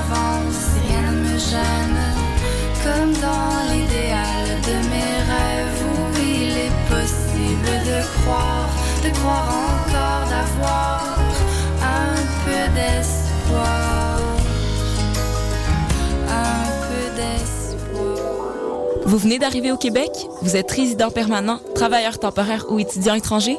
avance, rien ne me gêne. Comme dans l'idéal de mes rêves où il est possible de croire, de croire encore, d'avoir un peu d'espoir. Un peu d'espoir. Vous venez d'arriver au Québec? Vous êtes résident permanent, travailleur temporaire ou étudiant étranger?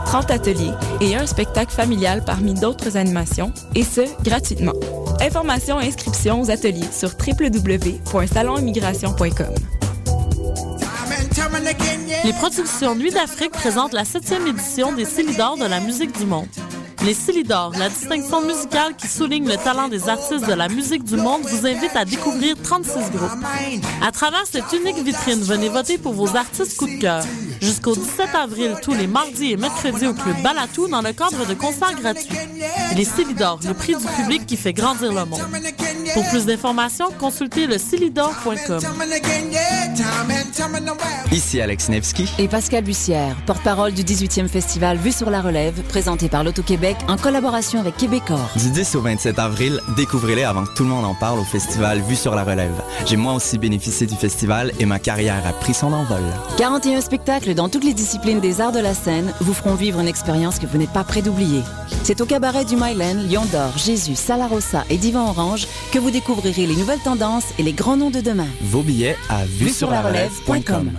30 ateliers et un spectacle familial parmi d'autres animations, et ce, gratuitement. Informations et inscriptions aux ateliers sur www.salonimmigration.com. Les productions Nuit d'Afrique présentent la septième édition des Célidors de la musique du monde. Les Célidors, la distinction musicale qui souligne le talent des artistes de la musique du monde, vous invite à découvrir 36 groupes. À travers cette unique vitrine, venez voter pour vos artistes coup de cœur. Jusqu'au 17 avril, tous les mardis et mercredis au Club Balatou dans le cadre de concerts gratuits. Les Célidors, le prix du public qui fait grandir le monde. Pour plus d'informations, consultez le Ici Alex Nevsky et Pascal Bussière, porte-parole du 18e festival Vue sur la Relève, présenté par l'Auto-Québec en collaboration avec Québecor. Du 10 au 27 avril, découvrez-les avant que tout le monde en parle au festival Vue sur la Relève. J'ai moi aussi bénéficié du festival et ma carrière a pris son envol. 41 spectacles dans toutes les disciplines des arts de la scène vous feront vivre une expérience que vous n'êtes pas prêt d'oublier. C'est au cabaret du Myland, Lion d'Or, Jésus, Salarossa et Divan Orange que vous découvrirez les nouvelles tendances et les grands noms de demain. Vos billets à vue sur la relève.com.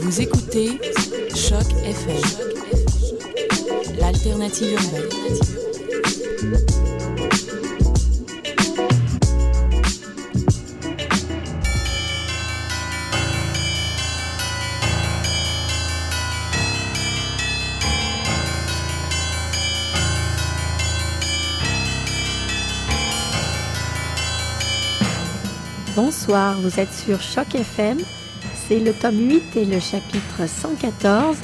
Vous écoutez Choc FM, l'alternative urbaine. Vous êtes sur Choc FM. C'est le tome 8 et le chapitre 114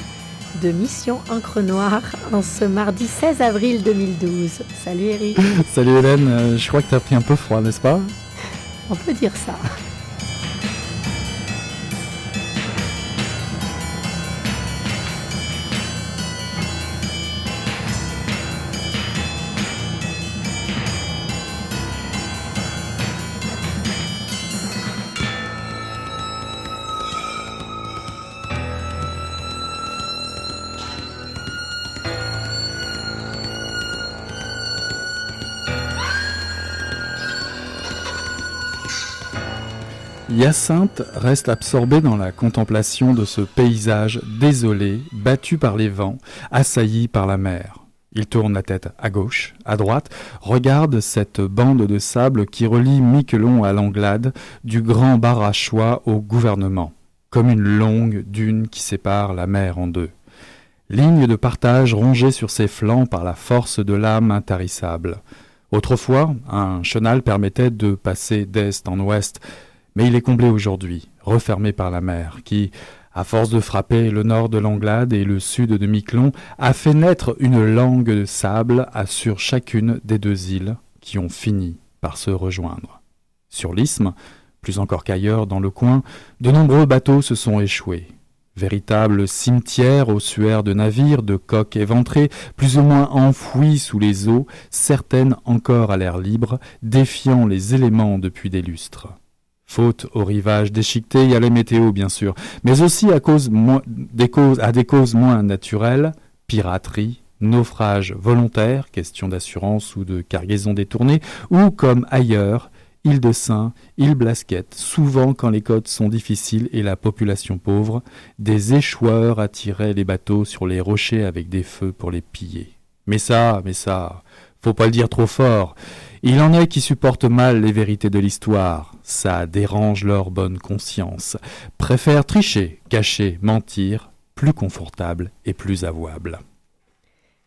de Mission Encre Noire en ce mardi 16 avril 2012. Salut Eric. Salut Hélène, euh, je crois que tu as pris un peu froid, n'est-ce pas? On peut dire ça. Hyacinthe reste absorbé dans la contemplation de ce paysage désolé, battu par les vents, assailli par la mer. Il tourne la tête à gauche, à droite, regarde cette bande de sable qui relie Miquelon à l'Anglade, du grand Barachois au gouvernement, comme une longue dune qui sépare la mer en deux. Ligne de partage rongée sur ses flancs par la force de l'âme intarissable. Autrefois, un chenal permettait de passer d'est en ouest, mais il est comblé aujourd'hui, refermé par la mer, qui, à force de frapper le nord de l'Anglade et le sud de Miquelon, a fait naître une langue de sable sur chacune des deux îles qui ont fini par se rejoindre. Sur l'isthme, plus encore qu'ailleurs dans le coin, de nombreux bateaux se sont échoués. Véritable cimetière ossuaire de navires, de coques éventrées, plus ou moins enfouis sous les eaux, certaines encore à l'air libre, défiant les éléments depuis des lustres. Faute au rivage déchiqueté et à la météo, bien sûr, mais aussi à, cause des causes, à des causes moins naturelles, piraterie, naufrage volontaire, question d'assurance ou de cargaison détournée, ou comme ailleurs, île de Saint, île Blasquette, souvent quand les côtes sont difficiles et la population pauvre, des échoueurs attiraient les bateaux sur les rochers avec des feux pour les piller. Mais ça, mais ça, faut pas le dire trop fort. Il en est qui supportent mal les vérités de l'histoire, ça dérange leur bonne conscience, préfèrent tricher, cacher, mentir, plus confortable et plus avouable.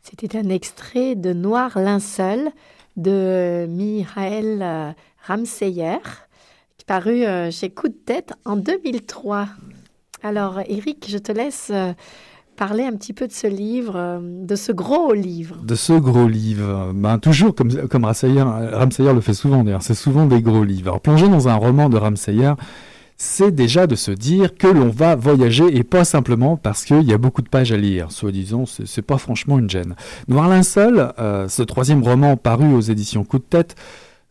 C'était un extrait de Noir linceul de Michael Ramseyer, paru chez Coup de tête en 2003. Alors, Eric, je te laisse parler un petit peu de ce livre, euh, de ce gros livre. De ce gros livre. Ben, toujours comme, comme Ramsayer, le fait souvent d'ailleurs, c'est souvent des gros livres. Alors, plonger dans un roman de Ramsayer, c'est déjà de se dire que l'on va voyager et pas simplement parce qu'il y a beaucoup de pages à lire. Soi-disant, c'est pas franchement une gêne. Noir Linceul, euh, ce troisième roman paru aux éditions Coup de tête,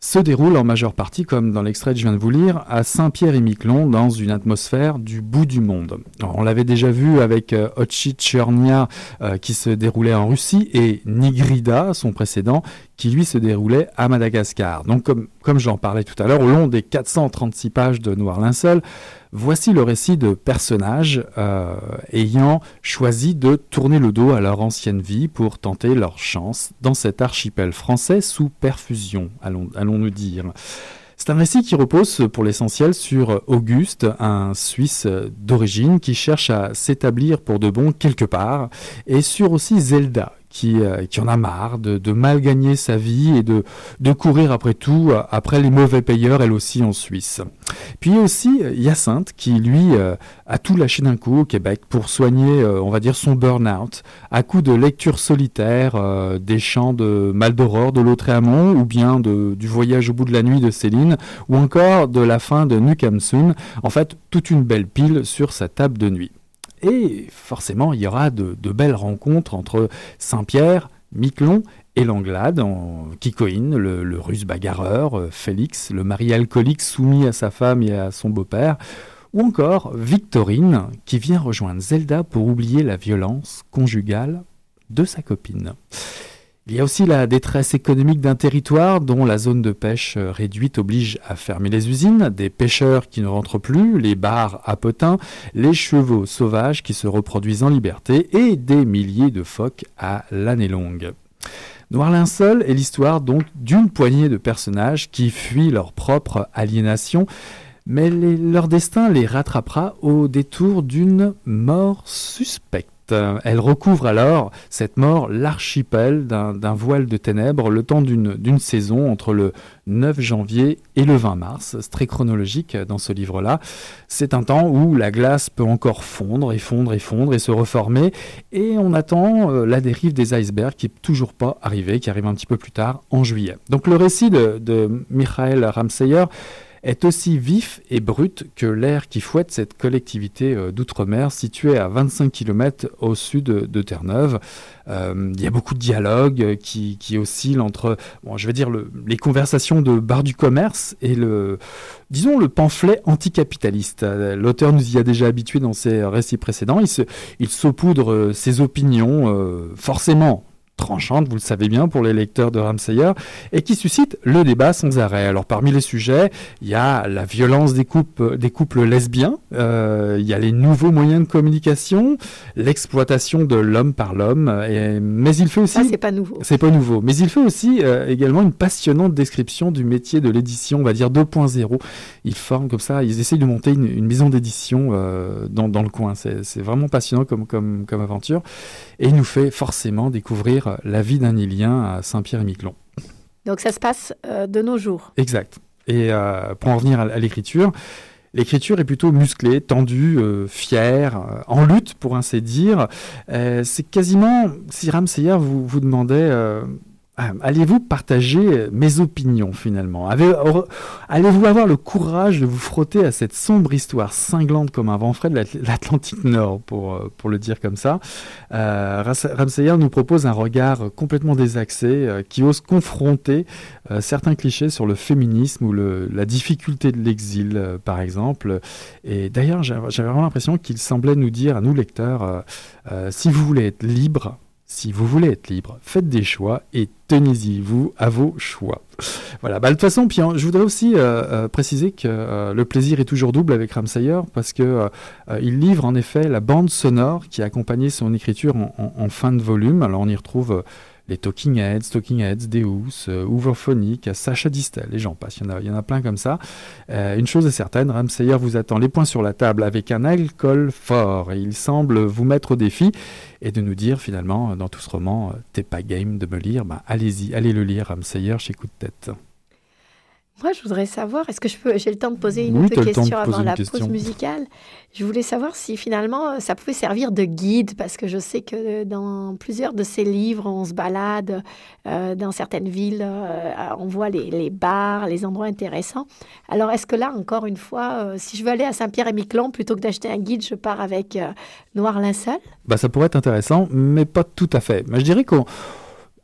se déroule en majeure partie, comme dans l'extrait que je viens de vous lire, à Saint-Pierre-et-Miquelon, dans une atmosphère du bout du monde. on l'avait déjà vu avec euh, euh, qui se déroulait en Russie, et Nigrida, son précédent, qui lui se déroulait à Madagascar. Donc comme, comme j'en parlais tout à l'heure, au long des 436 pages de Noir Linceul, voici le récit de personnages euh, ayant choisi de tourner le dos à leur ancienne vie pour tenter leur chance dans cet archipel français sous perfusion, allons-nous dire. C'est un récit qui repose pour l'essentiel sur Auguste, un Suisse d'origine qui cherche à s'établir pour de bon quelque part, et sur aussi Zelda, euh, qui, en a marre de, mal gagner sa vie et de, courir après tout, euh, après les mauvais payeurs, elle aussi en Suisse. Puis aussi euh, Hyacinthe, qui lui a tout lâché d'un coup au Québec pour soigner, on va dire, son burn-out, à coup de lecture solitaire des chants de Maldoror de Lautréamont, ou bien du voyage au bout de la nuit de Céline, ou encore de la fin de Nukamsun. En fait, toute une belle pile sur sa table de nuit. Et forcément, il y aura de, belles rencontres entre Saint-Pierre, Miquelon et l'Anglade, Kikoïne, le, russe bagarreur, euh, Félix, le mari alcoolique soumis à sa femme et à son beau-père, ou encore Victorine, qui vient rejoindre Zelda pour oublier la violence conjugale de sa copine. Il y a aussi la détresse économique d'un territoire dont la zone de pêche euh, réduite oblige à fermer les usines, des pêcheurs qui ne rentrent plus, les bars à potins, les chevaux sauvages qui se reproduisent en liberté et des milliers de phoques à l'année longue. Noir Linceul est l'histoire donc d'une poignée de personnages qui fuient leur propre aliénation, mais leur destin les rattrapera au détour d'une mort suspecte. Euh, elle recouvre alors, cette mort, l'archipel d'un voile de ténèbres le temps d'une saison entre le 9 janvier et le 20 mars. C'est très chronologique dans ce livre-là. C'est un temps où la glace peut encore fondre et fondre et fondre et se reformer. Et on attend euh, la dérive des icebergs qui n'est toujours pas arrivée, qui arrive un petit peu plus tard en juillet. Donc le récit de, de Michael Ramseyer est aussi vif et brut que l'air qui fouette cette collectivité euh, d'outre-mer située à 25 km au sud de Terre-Neuve. Euh, il y a beaucoup de dialogues qui, oscillent entre, bon, je vais dire, les conversations de bar du commerce et le, disons, le pamphlet anticapitaliste. L'auteur nous y a déjà habitué dans ses récits précédents. Il, saupoudre ses opinions, euh, forcément tranchante, vous le savez bien, pour les lecteurs de Ramsayer, et qui suscite le débat sans arrêt. Alors parmi les sujets, il y a la violence des couples, des couples lesbiens, euh, il y a les nouveaux moyens de communication, l'exploitation de l'homme par l'homme, mais il fait aussi... Ça, c'est pas nouveau. C'est pas nouveau. Mais il fait aussi euh, également une passionnante description du métier de l'édition, on va dire 2.0. Ils forment comme ça, ils essayent de monter une, maison d'édition euh, dans, dans, le coin. C'est vraiment passionnant comme, comme, comme aventure. Et il nous fait forcément découvrir la vie d'un Ilien à Saint-Pierre-et-Miquelon. Donc ça se passe euh, de nos jours. Exact. Et euh, pour en revenir à, l'écriture, l'écriture est plutôt musclée, tendue, euh, fière, en lutte pour ainsi dire. c'est quasiment, si Ramseyer vous, vous demandait allez-vous partager mes opinions finalement? Allez-vous avoir le courage de vous frotter à cette sombre histoire cinglante comme un vent frais de l'Atlantique Nord, pour, euh, pour le dire comme ça? Euh, Ramsayer nous propose un regard complètement désaxé euh, qui ose confronter euh, certains clichés sur le féminisme ou la difficulté de l'exil, par exemple. Et d'ailleurs, j'avais vraiment l'impression qu'il semblait nous dire à nous lecteurs, si vous voulez être libre, si vous voulez être libre, faites des choix et tenez-y, vous, à vos choix. Voilà, bah, de toute façon, je voudrais aussi euh, euh, préciser que euh, le plaisir est toujours double avec Ramsayer parce que il livre en effet la bande sonore qui a accompagné son écriture en, fin de volume. Alors on y retrouve les Talking Heads, Talking Heads, Deus, euh, Hooverphonic, Sacha Distel, les gens passent, il y, en a, il y en a plein comme ça. Euh, une chose est certaine, Ramsayer vous attend les points sur la table avec un alcool fort et il semble vous mettre au défi et de nous dire finalement dans tout ce roman, t'es pas game de me lire, bah, allez-y, allez le lire, Ramsayer chez Coup de tête. Moi, je voudrais savoir, est-ce que je peux, j'ai le temps de poser une autre question avant la pause musicale? Je voulais savoir si finalement ça pouvait servir de guide, parce que je sais que dans plusieurs de ces livres, on se balade euh, dans certaines villes, euh, on voit les, bars, les endroits intéressants. Alors, est-ce que là, encore une fois, euh, si je veux aller à Saint-Pierre-et-Miquelon, plutôt que d'acheter un guide, je pars avec Noir Linceul bah, Ça pourrait être intéressant, mais pas tout à fait. Mais je dirais qu'on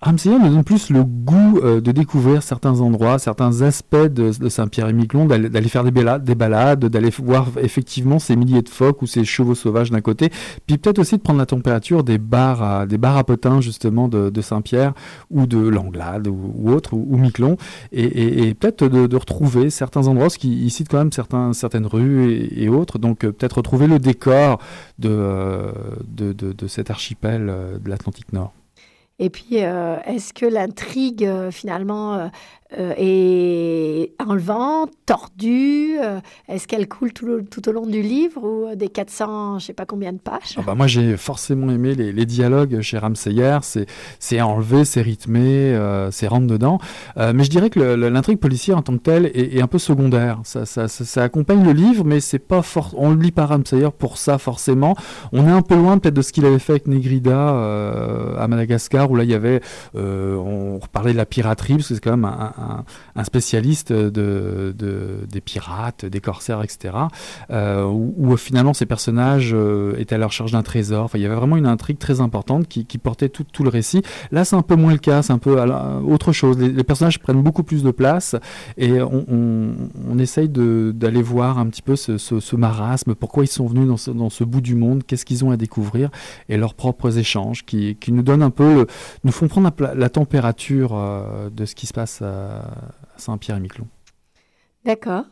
Ramsayer nous donne plus le goût euh, de découvrir certains endroits, certains aspects de, Saint-Pierre-et-Miquelon, d'aller faire des, des balades, d'aller voir effectivement ces milliers de phoques ou ces chevaux sauvages d'un côté, puis peut-être aussi de prendre la température des bars à, des bars à potins justement de, Saint-Pierre ou de Langlade ou, autre, ou, Miquelon, et, peut-être de, retrouver certains endroits, parce qu'ils citent quand même certaines rues et, autres, donc euh, peut-être retrouver le décor de, euh, de cet archipel de l'Atlantique Nord. Et puis, euh, est-ce que l'intrigue, euh, finalement, euh, euh, est enlevante, tordue euh, Est-ce qu'elle coule tout, au long du livre ou euh, des 400, je sais pas combien de pages? Ah bah Moi, j'ai forcément aimé les, dialogues chez Ramseyer. C'est enlevé, c'est rythmé, c'est rentre dedans. mais je dirais que l'intrigue policière en tant que telle est, un peu secondaire. Ça, ça, accompagne le livre, mais c'est pas. On le lit par Ramseyer pour ça forcément. On est un peu loin peut-être de ce qu'il avait fait avec Negrida à Madagascar, où là il y avait, on parlait de la piraterie, parce que c'est quand même un, spécialiste de, des pirates, des corsaires, etc. Euh, où, finalement ces personnages euh, étaient à la recherche d'un trésor. Enfin, il y avait vraiment une intrigue très importante qui, portait tout, tout, le récit. Là, c'est un peu moins le cas, c'est un peu autre chose. Les, personnages prennent beaucoup plus de place et on, on, essaye d'aller voir un petit peu ce, marasme, pourquoi ils sont venus dans ce, dans ce bout du monde, qu'est-ce qu'ils ont à découvrir et leurs propres échanges qui, qui nous donnent un peu, nous font prendre la, température euh, de ce qui se passe à Saint-Pierre-et-Miquelon. D'accord.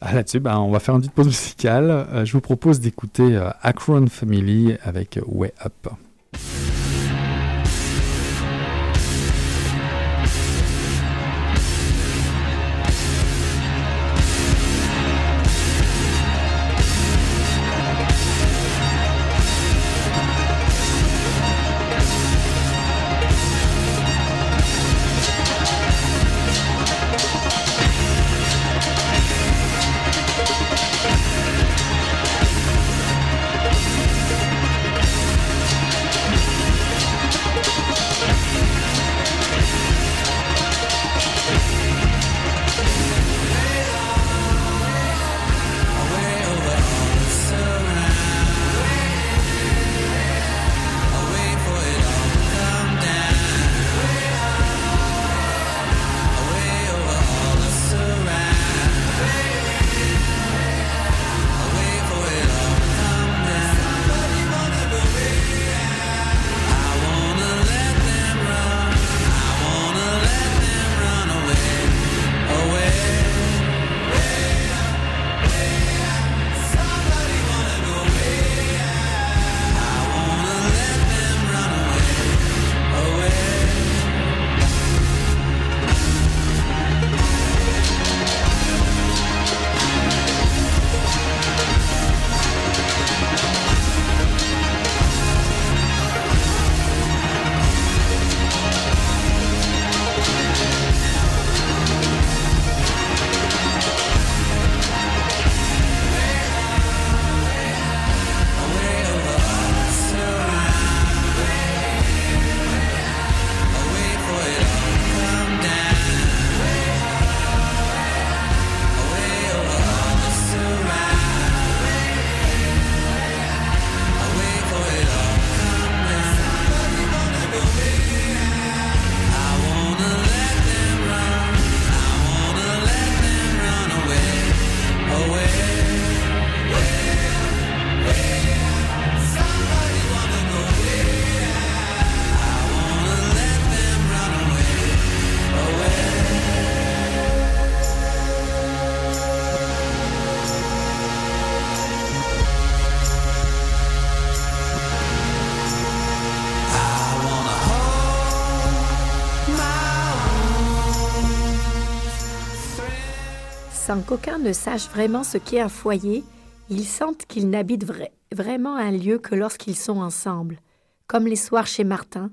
Ah, là-dessus, ben, on va faire une petite pause musicale. Euh, je vous propose d'écouter euh, Akron Family avec Way Up. Sans qu'aucun ne sache vraiment ce qu'est un foyer, ils sentent qu'ils n'habitent vraiment un lieu que lorsqu'ils sont ensemble. Comme les soirs chez Martin,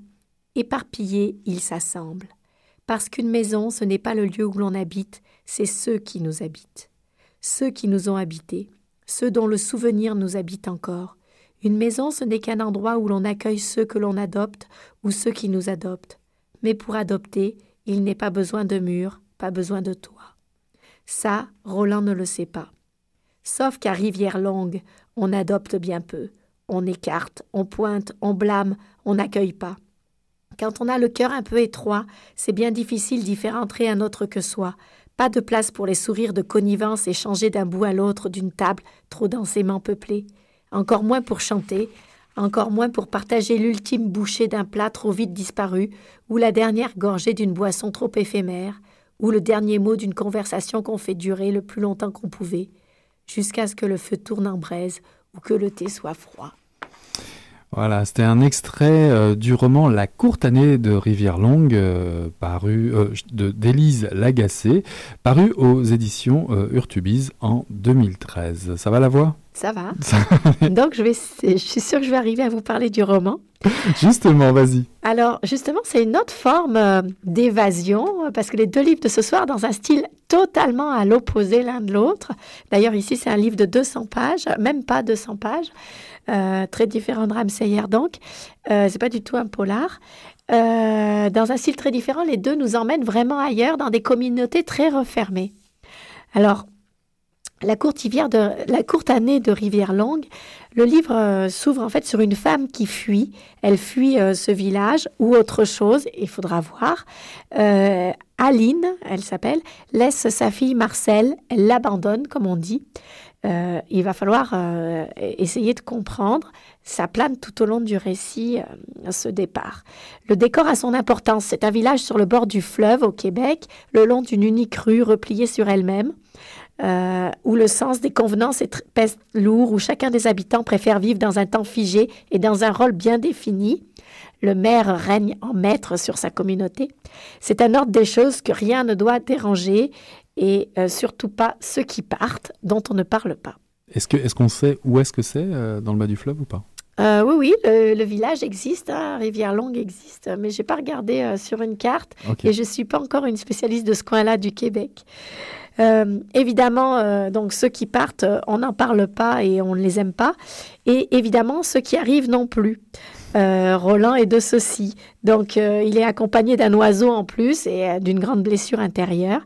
éparpillés, ils s'assemblent. Parce qu'une maison, ce n'est pas le lieu où l'on habite, c'est ceux qui nous habitent. Ceux qui nous ont habités, ceux dont le souvenir nous habite encore. Une maison, ce n'est qu'un endroit où l'on accueille ceux que l'on adopte ou ceux qui nous adoptent. Mais pour adopter, il n'est pas besoin de murs, pas besoin de toit. Ça, Roland ne le sait pas. Sauf qu'à Rivière Longue, on adopte bien peu. On écarte, on pointe, on blâme, on n'accueille pas. Quand on a le cœur un peu étroit, c'est bien difficile d'y faire entrer un autre que soi. Pas de place pour les sourires de connivence échangés d'un bout à l'autre d'une table trop densément peuplée. Encore moins pour chanter, encore moins pour partager l'ultime bouchée d'un plat trop vite disparu, ou la dernière gorgée d'une boisson trop éphémère, ou le dernier mot d'une conversation qu'on fait durer le plus longtemps qu'on pouvait, jusqu'à ce que le feu tourne en braise ou que le thé soit froid. Voilà, c'était un extrait euh, du roman La courte année de Rivière Longue, euh, paru euh, de d'Élise Lagacé, paru aux éditions Urtubise en 2013. Ça va la voix? Ça va. Donc je vais, je suis sûre que je vais arriver à vous parler du roman. Justement, vas-y. Alors, justement, c'est une autre forme d'évasion, parce que les deux livres de ce soir, dans un style totalement à l'opposé l'un de l'autre. D'ailleurs, ici, c'est un livre de 200 pages, même pas 200 pages. Euh, très différent de Ramsayer donc. Euh, c'est pas du tout un polar. Euh, dans un style très différent, les deux nous emmènent vraiment ailleurs, dans des communautés très refermées. Alors, la courte, de, la courte année de Rivière Longue, le livre s'ouvre en fait sur une femme qui fuit. Elle fuit ce village ou autre chose, il faudra voir. Aline, elle s'appelle, laisse sa fille Marcel, elle l'abandonne, comme on dit. Euh, il va falloir euh, essayer de comprendre. Ça plane tout au long du récit, euh, ce départ. Le décor a son importance. C'est un village sur le bord du fleuve, au Québec, le long d'une unique rue repliée sur elle-même, où le sens des convenances est pèse lourd, où chacun des habitants préfère vivre dans un temps figé et dans un rôle bien défini. Le maire règne en maître sur sa communauté. C'est un ordre des choses que rien ne doit déranger et euh, surtout pas ceux qui partent, dont on ne parle pas. Est-ce qu'on est qu'on sait où est-ce que c'est, euh, dans le bas du fleuve ou pas? Euh, oui, oui, le, village existe, hein, Rivière Longue existe, mais je n'ai pas regardé sur une carte et je ne suis pas encore une spécialiste de ce coin-là du Québec. évidemment, donc ceux qui partent, on n'en parle pas et on ne les aime pas. Et évidemment, ceux qui arrivent non plus. Roland est de ceci. Donc, il est accompagné d'un oiseau en plus et d'une grande blessure intérieure.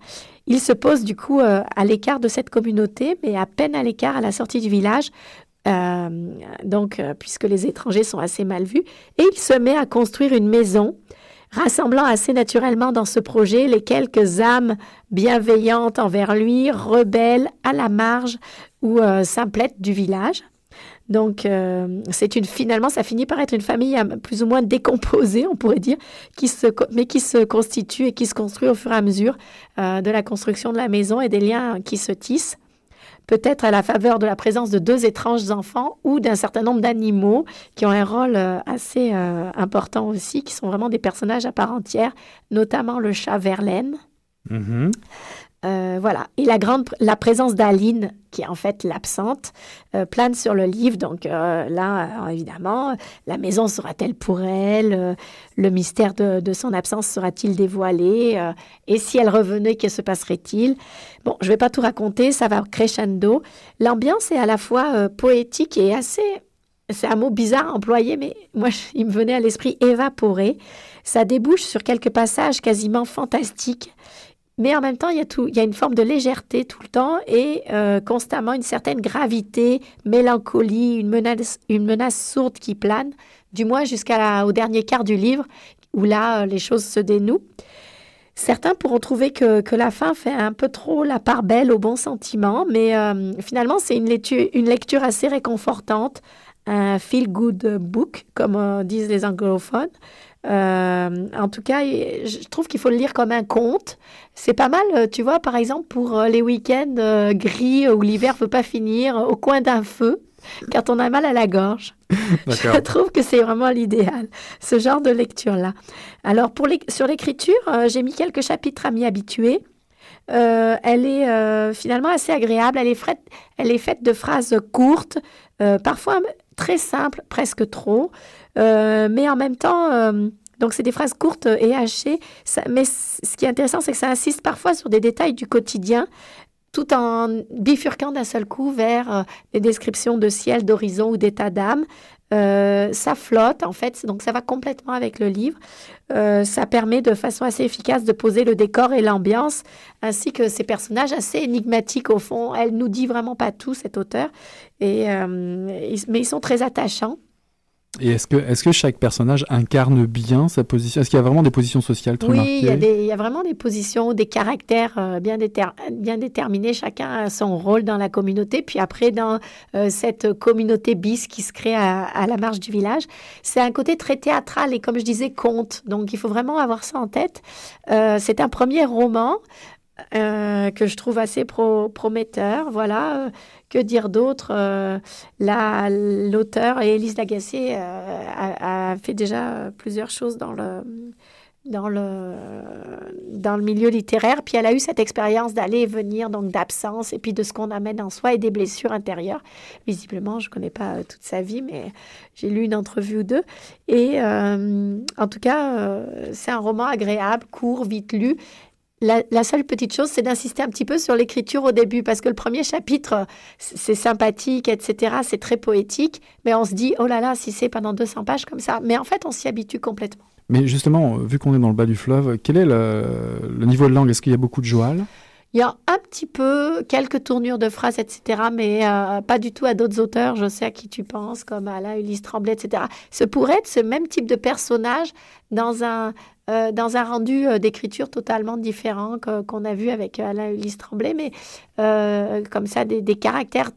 Il se pose du coup euh, à l'écart de cette communauté, mais à peine à l'écart à la sortie du village, euh, euh, puisque les étrangers sont assez mal vus, et il se met à construire une maison, rassemblant assez naturellement dans ce projet les quelques âmes bienveillantes envers lui, rebelles à la marge ou simplettes du village. Donc, euh, une finalement, ça finit par être une famille euh, plus ou moins décomposée, on pourrait dire, qui se, mais qui se constitue et qui se construit au fur et à mesure euh, de la construction de la maison et des liens qui se tissent. Peut-être à la faveur de la présence de deux étranges enfants ou d'un certain nombre d'animaux qui ont un rôle assez important aussi, qui sont vraiment des personnages à part entière, notamment le chat Verlaine. Mm-hmm. Euh, voilà. Et la, grande, la présence d'Aline, qui est en fait l'absente, euh, plane sur le livre. Donc euh, là, évidemment, la maison sera-t-elle pour elle Le mystère de, son absence sera-t-il dévoilé Et si elle revenait, que se passerait-il? Bon, je ne vais pas tout raconter, ça va crescendo. L'ambiance est à la fois poétique et assez... C'est un mot bizarre employé, mais moi, il me venait à l'esprit évaporé. Ça débouche sur quelques passages quasiment fantastiques mais en même temps, il y a, une forme de légèreté tout le temps et euh, constamment une certaine gravité, mélancolie, une menace, sourde qui plane, du moins jusqu'au dernier quart du livre, où là, euh, les choses se dénouent. Certains pourront trouver que, la fin fait un peu trop la part belle aux bons sentiments, mais euh, finalement, c'est une lecture assez réconfortante, un feel-good book, comme disent les anglophones. Euh, en tout cas, je trouve qu'il faut le lire comme un conte. C'est pas mal, euh, tu vois, par exemple, pour euh, les week-ends gris où l'hiver ne veut pas finir au coin d'un feu, quand on a mal à la gorge. Je trouve que c'est vraiment l'idéal, ce genre de lecture-là. Alors, pour les, sur l'écriture, j'ai mis quelques chapitres à m'y habituer. elle est finalement assez agréable. Elle est, faite, elle est faite de phrases courtes, parfois très simples, presque trop, mais en même temps donc, c'est des phrases courtes et hachées. mais ce qui est intéressant, c'est que ça insiste parfois sur des détails du quotidien, tout en bifurquant d'un seul coup vers euh, des descriptions de ciel, d'horizon ou d'état d'âme. Euh, ça flotte, en fait, donc ça va complètement avec le livre. Euh, ça permet de façon assez efficace de poser le décor et l'ambiance, ainsi que ces personnages assez énigmatiques au fond. Elle nous dit vraiment pas tout, cet auteur, et, mais ils sont très attachants. Et est-ce que, est que chaque personnage incarne bien sa position? Est-ce qu'il y a vraiment des positions sociales très oui, il, y a vraiment des positions, des caractères euh, bien, bien déterminés. Chacun a son rôle dans la communauté. Puis après, dans euh, cette communauté bis qui se crée à, la marge du village, c'est un côté très théâtral et, comme je disais, conte. Donc, il faut vraiment avoir ça en tête. Euh, c'est un premier roman. Que je trouve assez prometteur. Voilà, que dire d'autre euh, L'auteur, Élise Lagacé, euh, a, fait déjà plusieurs choses dans le, dans le, dans le milieu littéraire. Puis elle a eu cette expérience d'aller et venir, donc d'absence, et puis de ce qu'on amène en soi et des blessures intérieures. Visiblement, je ne connais pas toute sa vie, mais j'ai lu une entrevue ou deux. Et euh, en tout cas, c'est un roman agréable, court, vite lu. La, seule petite chose, c'est d'insister un petit peu sur l'écriture au début, parce que le premier chapitre, c'est sympathique, etc., c'est très poétique, mais on se dit, oh là là, si c'est pendant 200 pages comme ça. Mais en fait, on s'y habitue complètement. Mais justement, vu qu'on est dans le bas du fleuve, quel est le, niveau de langue? Est-ce qu'il y a beaucoup de joual? Il y a un petit peu, quelques tournures de phrases, etc., mais euh, pas du tout à d'autres auteurs. Je sais à qui tu penses, comme Alain Ulysse Tremblay, etc. Ce pourrait être ce même type de personnage dans un, euh, dans un rendu euh, d'écriture totalement différent qu'on a vu avec Alain Ulysse Tremblay, mais comme ça, des, des caractères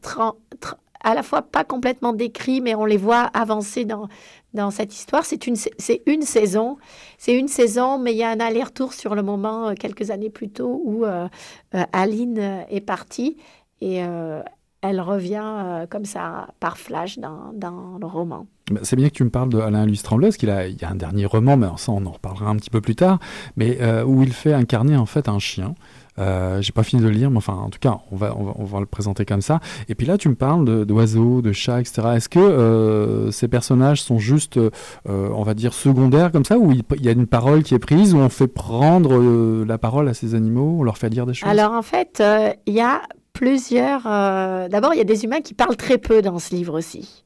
à la fois pas complètement décrits, mais on les voit avancer dans, dans cette histoire. C'est une, c'est une saison, c'est une saison, mais il y a un aller-retour sur le moment euh, quelques années plus tôt où euh, euh, Aline est partie et elle revient comme ça par flash dans, dans le roman. Bah, c'est bien que tu me parles d'Alain Louis Tremblay, parce qu'il a, il y a un dernier roman, mais ça on en reparlera un petit peu plus tard, mais où il fait incarner en fait un chien. Euh, j'ai pas fini de le lire, mais enfin, en tout cas, on va, on va, le présenter comme ça. Et puis là, tu me parles d'oiseaux, de, chats, etc. Est-ce que euh, ces personnages sont juste, euh, on va dire, secondaires comme ça, ou il, y a une parole qui est prise, où on fait prendre la parole à ces animaux, on leur fait dire des choses? Alors en fait, il y a plusieurs. D'abord, il y a des humains qui parlent très peu dans ce livre aussi.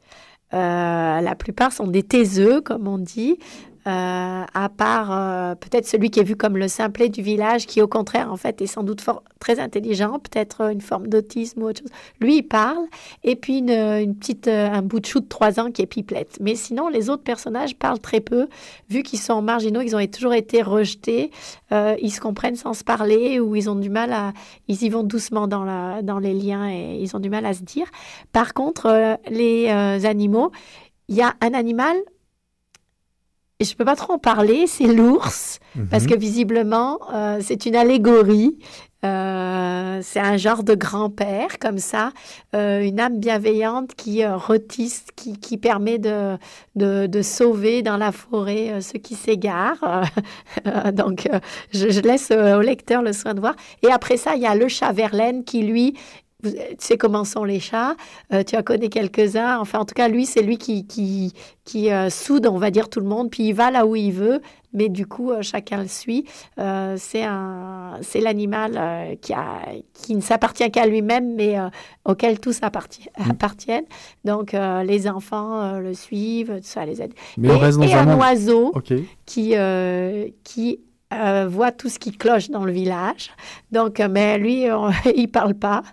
La plupart sont des taiseux, comme on dit. Euh, à part euh, peut-être celui qui est vu comme le simplet du village, qui au contraire, en fait, est sans doute très intelligent, peut-être une forme d'autisme ou autre chose. Lui, il parle, et puis une, une petite, euh, un bout de chou de trois ans qui est pipelette. Mais sinon, les autres personnages parlent très peu, vu qu'ils sont marginaux, ils ont toujours été rejetés, ils se comprennent sans se parler, ou ils ont du mal à... Ils y vont doucement dans, dans les liens, et ils ont du mal à se dire. Par contre, les animaux, il y a un animal et je peux pas trop en parler, c'est l'ours, parce mhm. que visiblement, euh, c'est une allégorie. Euh, c'est un genre de grand-père comme ça, euh, une âme bienveillante qui rôtisse, qui, qui, permet de, de, de, sauver dans la forêt ceux qui s'égarent. donc, je, je, laisse au lecteur le soin de voir. Et après ça, il y a le chat Verlaine qui, lui, tu sais comment sont les chats, euh, tu as connu quelques-uns. Enfin, en tout cas, lui, c'est lui qui, qui, qui euh, soude, on va dire, tout le monde. Puis il va là où il veut, mais du coup, euh, chacun le suit. c'est un, c'est l'animal qui, a, qui ne s'appartient qu'à lui-même, mais auquel tous mm. appartiennent. Donc, les enfants le suivent, tout ça les aide. Mais et, reste dans et un, oiseau qui, qui euh, voit tout ce qui cloche dans le village. Donc, euh, mais lui, il parle pas.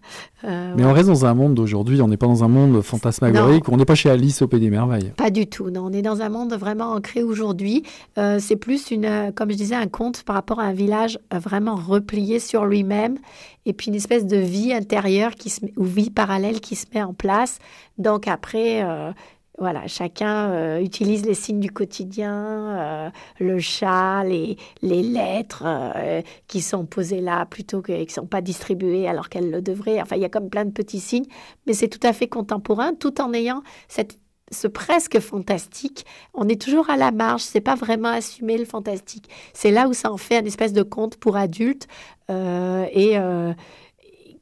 Euh, mais on reste dans un monde d'aujourd'hui, on n'est pas dans un monde fantasmagorique, on n'est pas chez Alice au Pays des Merveilles. Pas du tout, non. On est dans un monde vraiment ancré aujourd'hui. c'est plus, une, comme je disais, un conte par rapport à un village vraiment replié sur lui-même et puis une espèce de vie intérieure qui se, ou vie parallèle qui se met en place. Donc après, voilà, chacun euh, utilise les signes du quotidien, euh, le chat, les, les lettres euh, qui sont posées là plutôt que qui ne sont pas distribuées alors qu'elles le devraient. Enfin, il y a comme plein de petits signes, mais c'est tout à fait contemporain, tout en ayant cette ce presque fantastique, on est toujours à la marge. C'est pas vraiment assumer le fantastique. C'est là où ça en fait un espèce de conte pour adultes et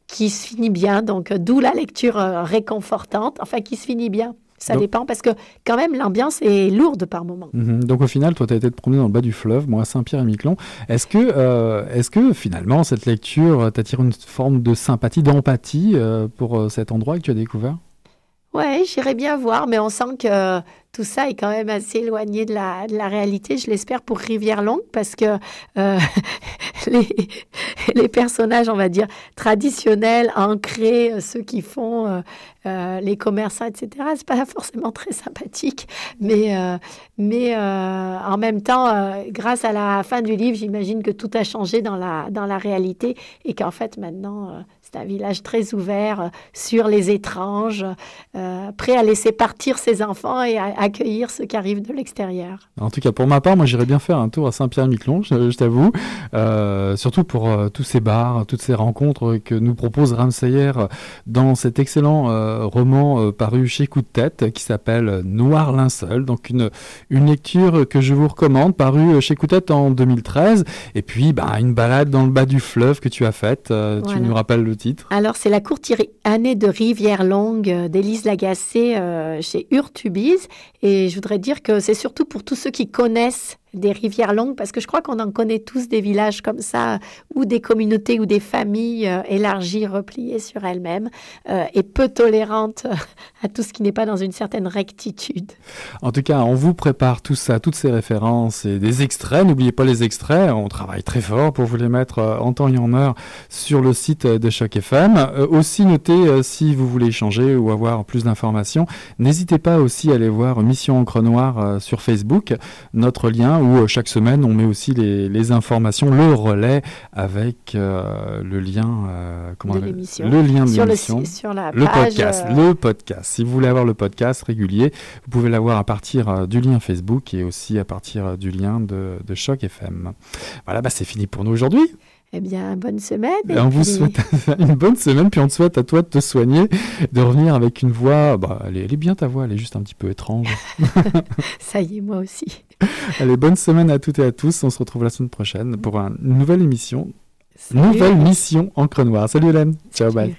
qui se finit bien. Donc, d'où la lecture réconfortante, enfin, qui se finit bien. Ça dépend parce que quand même l'ambiance est lourde par moment. Mhm. donc au final, toi, tu as été te promener dans le bas du fleuve, moi à Saint-Pierre-et-Miquelon. Est-ce que, est-ce que finalement cette lecture t'attire une forme de sympathie, d'empathie pour cet endroit que tu as découvert? Ouais, j'irais bien voir, mais on sent que tout ça est quand même assez éloigné de la, réalité, je l'espère pour Rivière Longue, parce que euh, les, personnages, on va dire, traditionnels, ancrés, euh, ceux qui font euh, les commerçants, etc., c'est pas forcément très sympathique, mais, mais en même temps, grâce à la fin du livre, j'imagine que tout a changé dans la, dans la réalité et qu'en fait, maintenant, c'est un village très ouvert euh, sur les étranges, euh, prêt à laisser partir ses enfants et à accueillir ceux qui arrivent de l'extérieur. En tout cas, pour ma part, moi j'irais bien faire un tour à Saint-Pierre-Miquelon, je, t'avoue, euh, surtout pour tous ces bars, toutes ces rencontres que nous propose Ramsayer dans cet excellent roman paru chez Coup de tête qui s'appelle Noir linceul. Donc une, une lecture que je vous recommande, paru chez Coup de tête en 2013. Et puis bah, une balade dans le bas du fleuve que tu as faite. Tu nous rappelles le alors, c'est la courte année de Rivière Longue d'Élise Lagacé euh, chez Urtubise. Et je voudrais dire que c'est surtout pour tous ceux qui connaissent des rivières longues, parce que je crois qu'on en connaît tous des villages comme ça, ou des communautés ou des familles euh, élargies, repliées sur elles-mêmes, euh, et peu tolérantes à tout ce qui n'est pas dans une certaine rectitude. En tout cas, on vous prépare tout ça, toutes ces références et des extraits. N'oubliez pas les extraits, on travaille très fort pour vous les mettre euh, en temps et en heure sur le site de Choc FM. aussi, notez si vous voulez échanger ou avoir plus d'informations, n'hésitez pas aussi à aller voir Mission Encre Noire sur Facebook, notre lien où euh, chaque semaine on met aussi les, informations, le relais avec euh, le lien, euh, comment le lien de l'émission, sur, le podcast, le podcast. Si vous voulez avoir le podcast régulier, vous pouvez l'avoir à partir du lien Facebook et aussi à partir du lien de, de Choc FM. Voilà, bah c'est fini pour nous aujourd'hui. Eh bien, bonne semaine. Et on vous souhaite une bonne semaine, puis on te souhaite à toi de te soigner, de revenir avec une voix. Bah, elle est, bien ta voix, elle est juste un petit peu étrange. Ça y est, moi aussi. Allez, bonne semaine à toutes et à tous. On se retrouve la semaine prochaine pour une nouvelle émission. Nouvelle mission Encre Noire. Salut Hélène. Ciao, bye.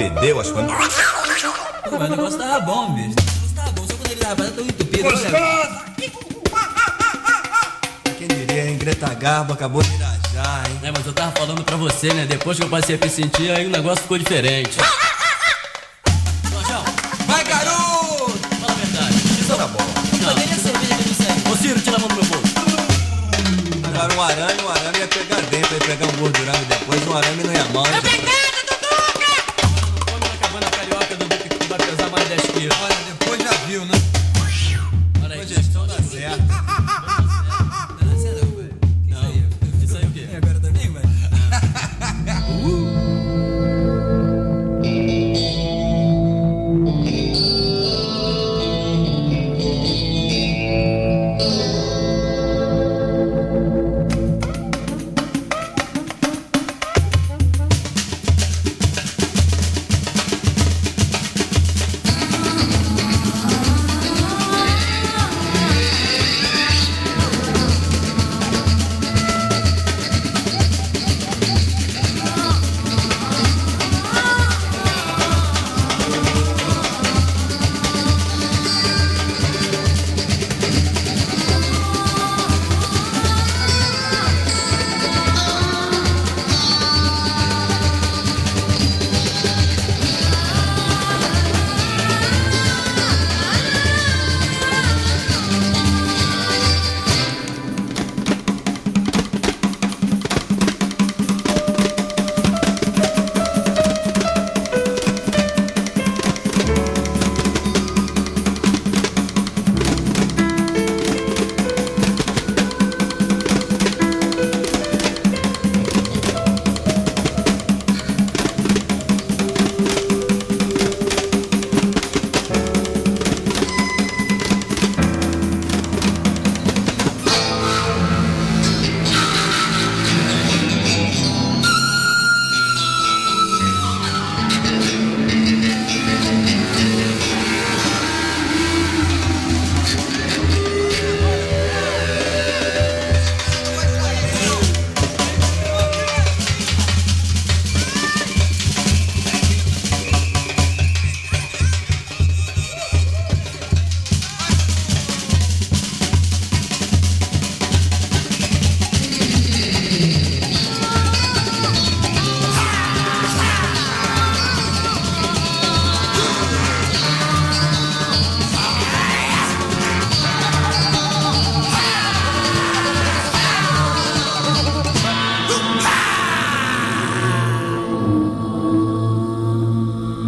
Fedeu, acho que foi. Mas o negócio tava bom, bicho. O negócio tava bom, só quando ele tava tão entupido. Gostoso! Quem diria, hein? Greta Garbo acabou de irajar, hein? É, mas eu tava falando pra você, né? Depois que eu passei a me sentir, aí o negócio ficou diferente. Vai, garoto! Fala a verdade. Isso tá bom. Não. Cadê a cerveja que não serve? Ô, Ciro, tira a mão do meu bolso. Agora um arame, um arame ia pegar dentro, ia pegar um gordurame depois, um arame não ia mal. Né? Eu peguei!